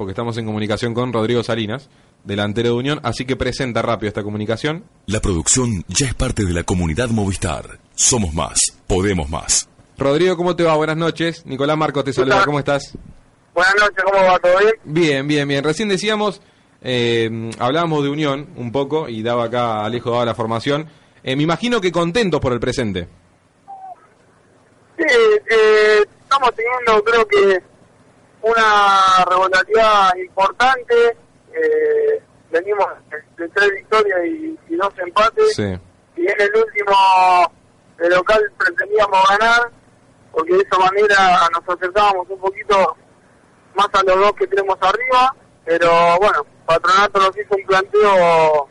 Porque estamos en comunicación con Rodrigo Salinas delantero de Unión, así que presenta rápido esta comunicación. La producción ya es parte de la comunidad Movistar. Somos más, podemos más. Rodrigo, ¿cómo te va? Buenas noches. Nicolás Marcos te saluda, ¿cómo estás? Buenas noches, ¿cómo va? ¿Todo bien? Bien, bien, bien. Recién decíamos, eh, hablábamos de Unión un poco y daba acá, Alejo daba la formación. Eh, me imagino que contentos por el presente. Sí, eh, estamos teniendo creo que una regularidad importante eh, venimos de tres victorias y, dos empates. Y en el último el local pretendíamos ganar, porque de esa manera nos acercábamos un poquito más a los dos que tenemos arriba. Pero bueno, Patronato nos hizo un planteo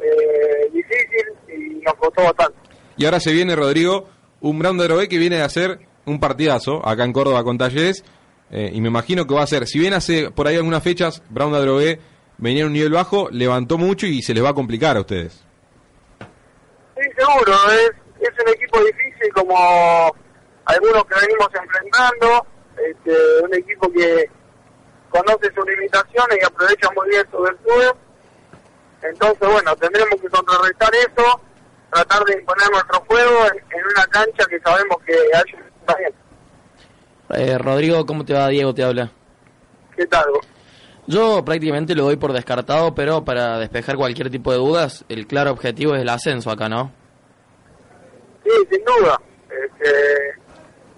eh, difícil y nos costó bastante. Y ahora se viene, Rodrigo, un Brown de que viene a hacer un partidazo acá en Córdoba con Talleres eh, y me imagino que va a ser, si bien hace por ahí algunas fechas, Brown de venía a un nivel bajo, levantó mucho y se les va a complicar a ustedes. Sí, seguro, es, es un equipo difícil como algunos que venimos enfrentando, este, un equipo que conoce sus limitaciones y aprovecha muy bien su virtudes. Entonces, bueno, tendremos que contrarrestar eso, tratar de imponer nuestro juego en, una cancha que sabemos que hay un bien. Eh, Rodrigo, ¿cómo te va? Diego te habla. ¿Qué tal? Yo prácticamente lo doy por descartado, pero para despejar cualquier tipo de dudas, el claro objetivo es el ascenso acá, ¿no? Sí, sin duda. Este,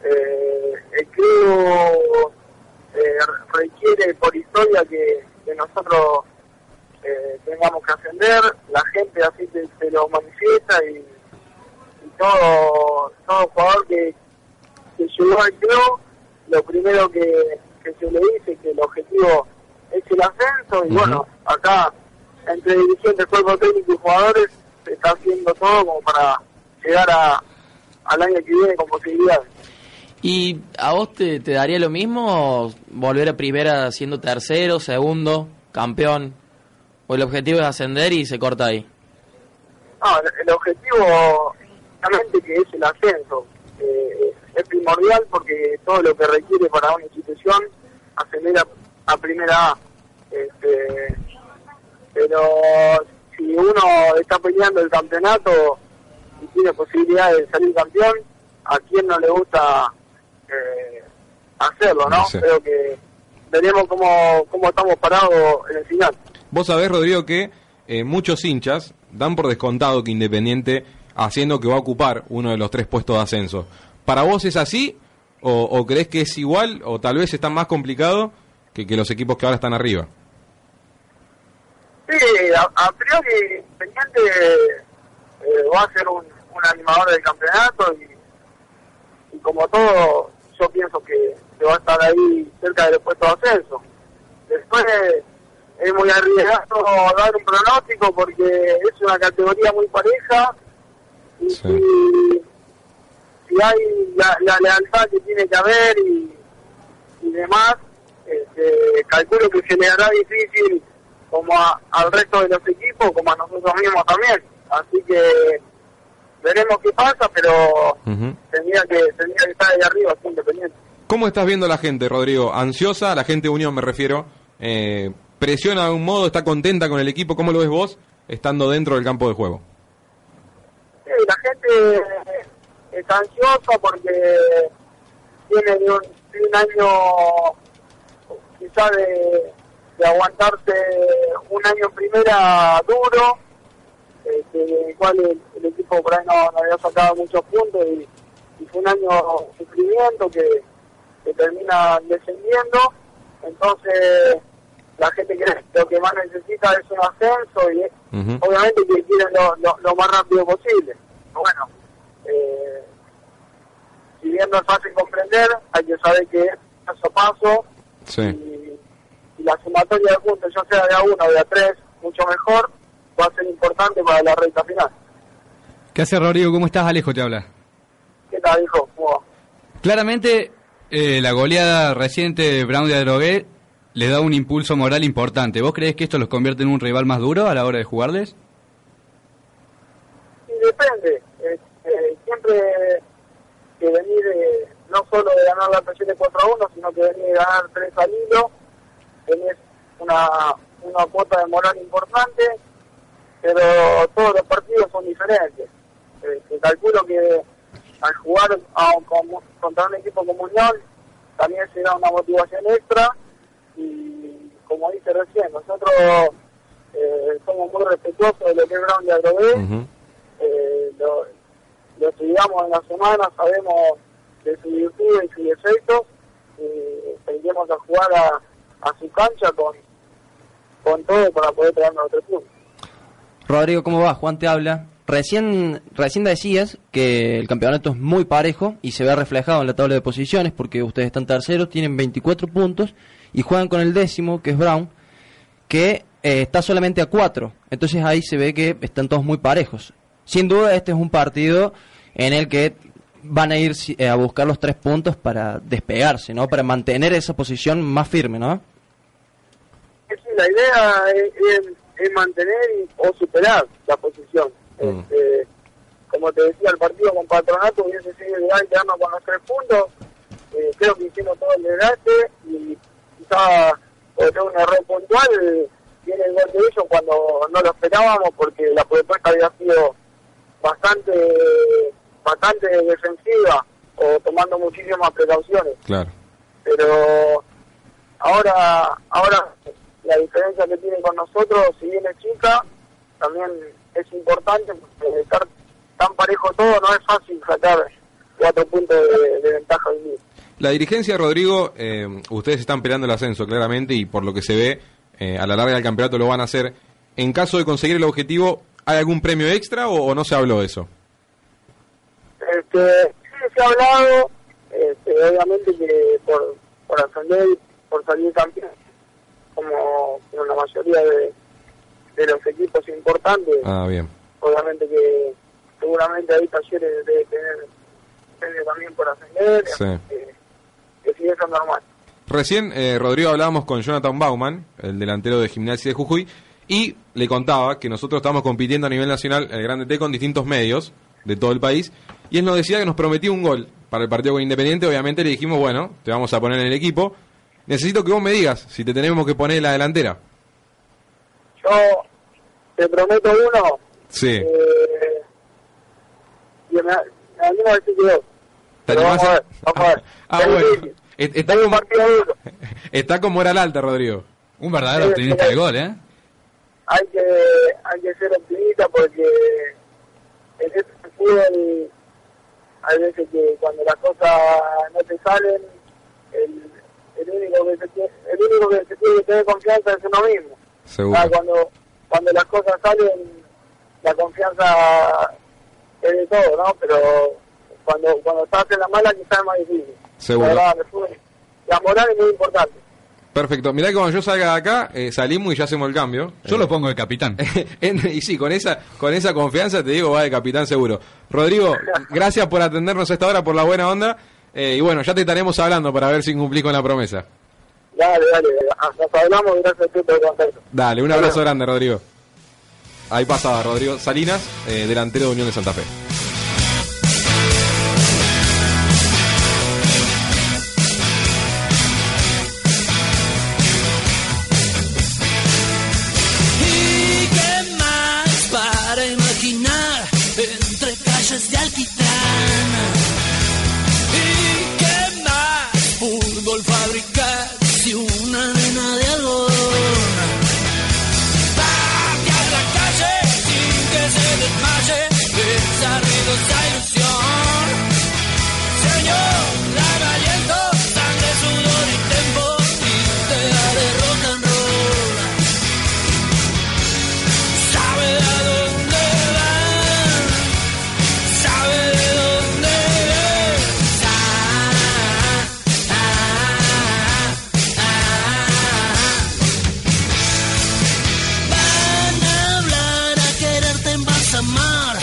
eh, el club eh, requiere por historia que, nosotros eh, tengamos que ascender, la gente así se, lo manifiesta y, todo, todo jugador que, que llegó al club lo primero que, se le dice que el objetivo es el ascenso y bueno, acá entre división de cuerpo técnico y jugadores se está haciendo todo como para llegar a, al año que viene con posibilidades. ¿Y a vos te, te daría lo mismo volver a primera siendo tercero, segundo, campeón? ¿O el objetivo es ascender y se corta ahí? No, el, objetivo, obviamente que es el ascenso. Eh, es primordial porque todo lo que requiere para una institución ascender a, primera A. Este, pero si uno está peleando el campeonato y tiene posibilidad de salir campeón, a quien no le gusta eh, hacerlo, ¿no? Creo que veremos cómo, cómo estamos parados en el final. Vos sabés, Rodrigo, que eh, muchos hinchas dan por descontado que Independiente haciendo que va a ocupar uno de los tres puestos de ascenso. ¿Para vos es así? O, crees que es igual? ¿O tal vez está más complicado que, que los equipos que ahora están arriba? Sí, a, priori Independiente eh, va a ser un, animador del campeonato y, como todo, yo pienso que, va a estar ahí cerca del puesto de ascenso. Después es muy arriesgado dar un pronóstico porque es una categoría muy pareja y, si hay la, lealtad que tiene que haber y, demás, este, calculo que se le hará difícil como al resto de los equipos, como a nosotros mismos también. Así que veremos qué pasa, pero tendría, que, tendría que estar ahí arriba, independiente. ¿Cómo estás viendo la gente, Rodrigo? ¿Ansiosa? La gente de Unión me refiero. Eh, ¿Presiona de algún modo? ¿Está contenta con el equipo? ¿Cómo lo ves vos estando dentro del campo de juego? Sí, la gente está ansiosa porque tiene un, un año quizá de, de, aguantarse un año en primera duro, este, el cual el, equipo por ahí no, había sacado muchos puntos y, fue un año sufrimiento que, que termina descendiendo. Entonces, la gente cree que lo que más necesita es un ascenso y obviamente que quieren lo, lo, más rápido posible. Bueno, eh, si bien no es fácil comprender, hay que saber que es paso a paso y, la sumatoria de puntos, ya sea de a uno o de a tres, mucho mejor, va a ser importante para la recta final. ¿Qué hace Rodrigo? ¿Cómo estás? Alejo te habla. ¿Qué tal, hijo? ¿Cómo va? Claramente, eh, la goleada reciente de Brown de Adrogué le da un impulso moral importante. ¿Vos crees que esto los convierte en un rival más duro a la hora de jugarles? Y depende. Eh, eh, siempre que venir de, no solo de ganar la presión de 4 a 1, sino que venir de ganar 3 al hilo, tenés una, una cuota de moral importante, pero todos los partidos son diferentes. Eh, calculo que al jugar a, como- contra un equipo como Unión también se da una motivación extra y como dice recién, nosotros eh, somos muy respetuosos de lo que es Brown de Agrobé, Ujú. eh, lo, lo estudiamos en la semana, sabemos de su virtud y sus defectos y tendremos a jugar a, a su cancha con, con todo para poder traernos otro punto. Rodrigo, ¿cómo va? Juan te habla. Recién, recién decías que el campeonato es muy parejo y se ve reflejado en la tabla de posiciones porque ustedes están terceros, tienen 24 puntos y juegan con el décimo, que es Brown, que eh, está solamente a 4. Entonces ahí se ve que están todos muy parejos. Sin duda este es un partido en el que van a ir eh, a buscar los tres puntos para despegarse, ¿no? Para mantener esa posición más firme, ¿no? La idea es, es- es mantener y- o superar la posición. Mm. Este, como te decía, el partido con Patronato hubiese sido ideal quedarnos con los tres puntos. Eh, creo que hicimos todo el desgaste y quizá por ser un error puntual viene el gol de ellos cuando no lo esperábamos porque la propuesta había sido bastante bastante defensiva o tomando muchísimas precauciones Claro. pero ahora ahora la diferencia que tienen con nosotros si bien es chica también es importante porque estar tan parejo todo no es fácil sacar cuatro puntos de, de ventaja hoy día. La dirigencia, Rodrigo, eh, ustedes están peleando el ascenso claramente y por lo que se ve, eh, a la larga del campeonato lo van a hacer. En caso de conseguir el objetivo, ¿hay algún premio extra o, o no se habló de eso? Este, sí se ha hablado este, obviamente que por, por ascender por salir campeón como, como la mayoría de, de los equipos importantes Ah, bien. obviamente que seguramente ahí talleres debe tener premio también por ascender Sí. eh, que sí eso es normal Recién, eh, Rodrigo, hablábamos con Jonathan Bauman, el delantero de Gimnasia de Jujuy, y le contaba que nosotros estamos compitiendo a nivel nacional, el Grande T, con distintos medios de todo el país, y él nos decía que nos prometía un gol para el partido con Independiente. Obviamente le dijimos, bueno, te vamos a poner en el equipo. Necesito que vos me digas si te tenemos que poner en la delantera. yo te prometo uno Sí. eh, y me, me animo a decir que dos ¿Te pero animás vamos a ver vamos a ver Ah, Es bueno. difícil. Está como, está como era alta, Rodrigo. Un verdadero optimista sí. del gol, ¿eh? Hay que hay que ser optimista porque en este fútbol hay veces que cuando las cosas no te salen el, el único que se tiene, el único que se tiene que tener confianza es uno mismo Seguro. Ah, cuando cuando las cosas salen la confianza es de todo no pero cuando cuando estás en la mala quizás es más difícil Seguro. Verdad, la moral es muy importante Perfecto. Mirá que cuando yo salga de acá, eh, salimos y ya hacemos el cambio. Yo Eh, lo pongo de capitán. En- y sí, con esa, con esa confianza te digo, va de capitán seguro. Rodrigo, gracias por atendernos a esta hora, por la buena onda. eh, y bueno, ya te estaremos hablando para ver si cumplís con la promesa. dale dale nos hablamos gracias a ti por Dale, un abrazo grande, Rodrigo. Ahí pasaba Rodrigo Salinas, eh, delantero de Unión de Santa Fe. si una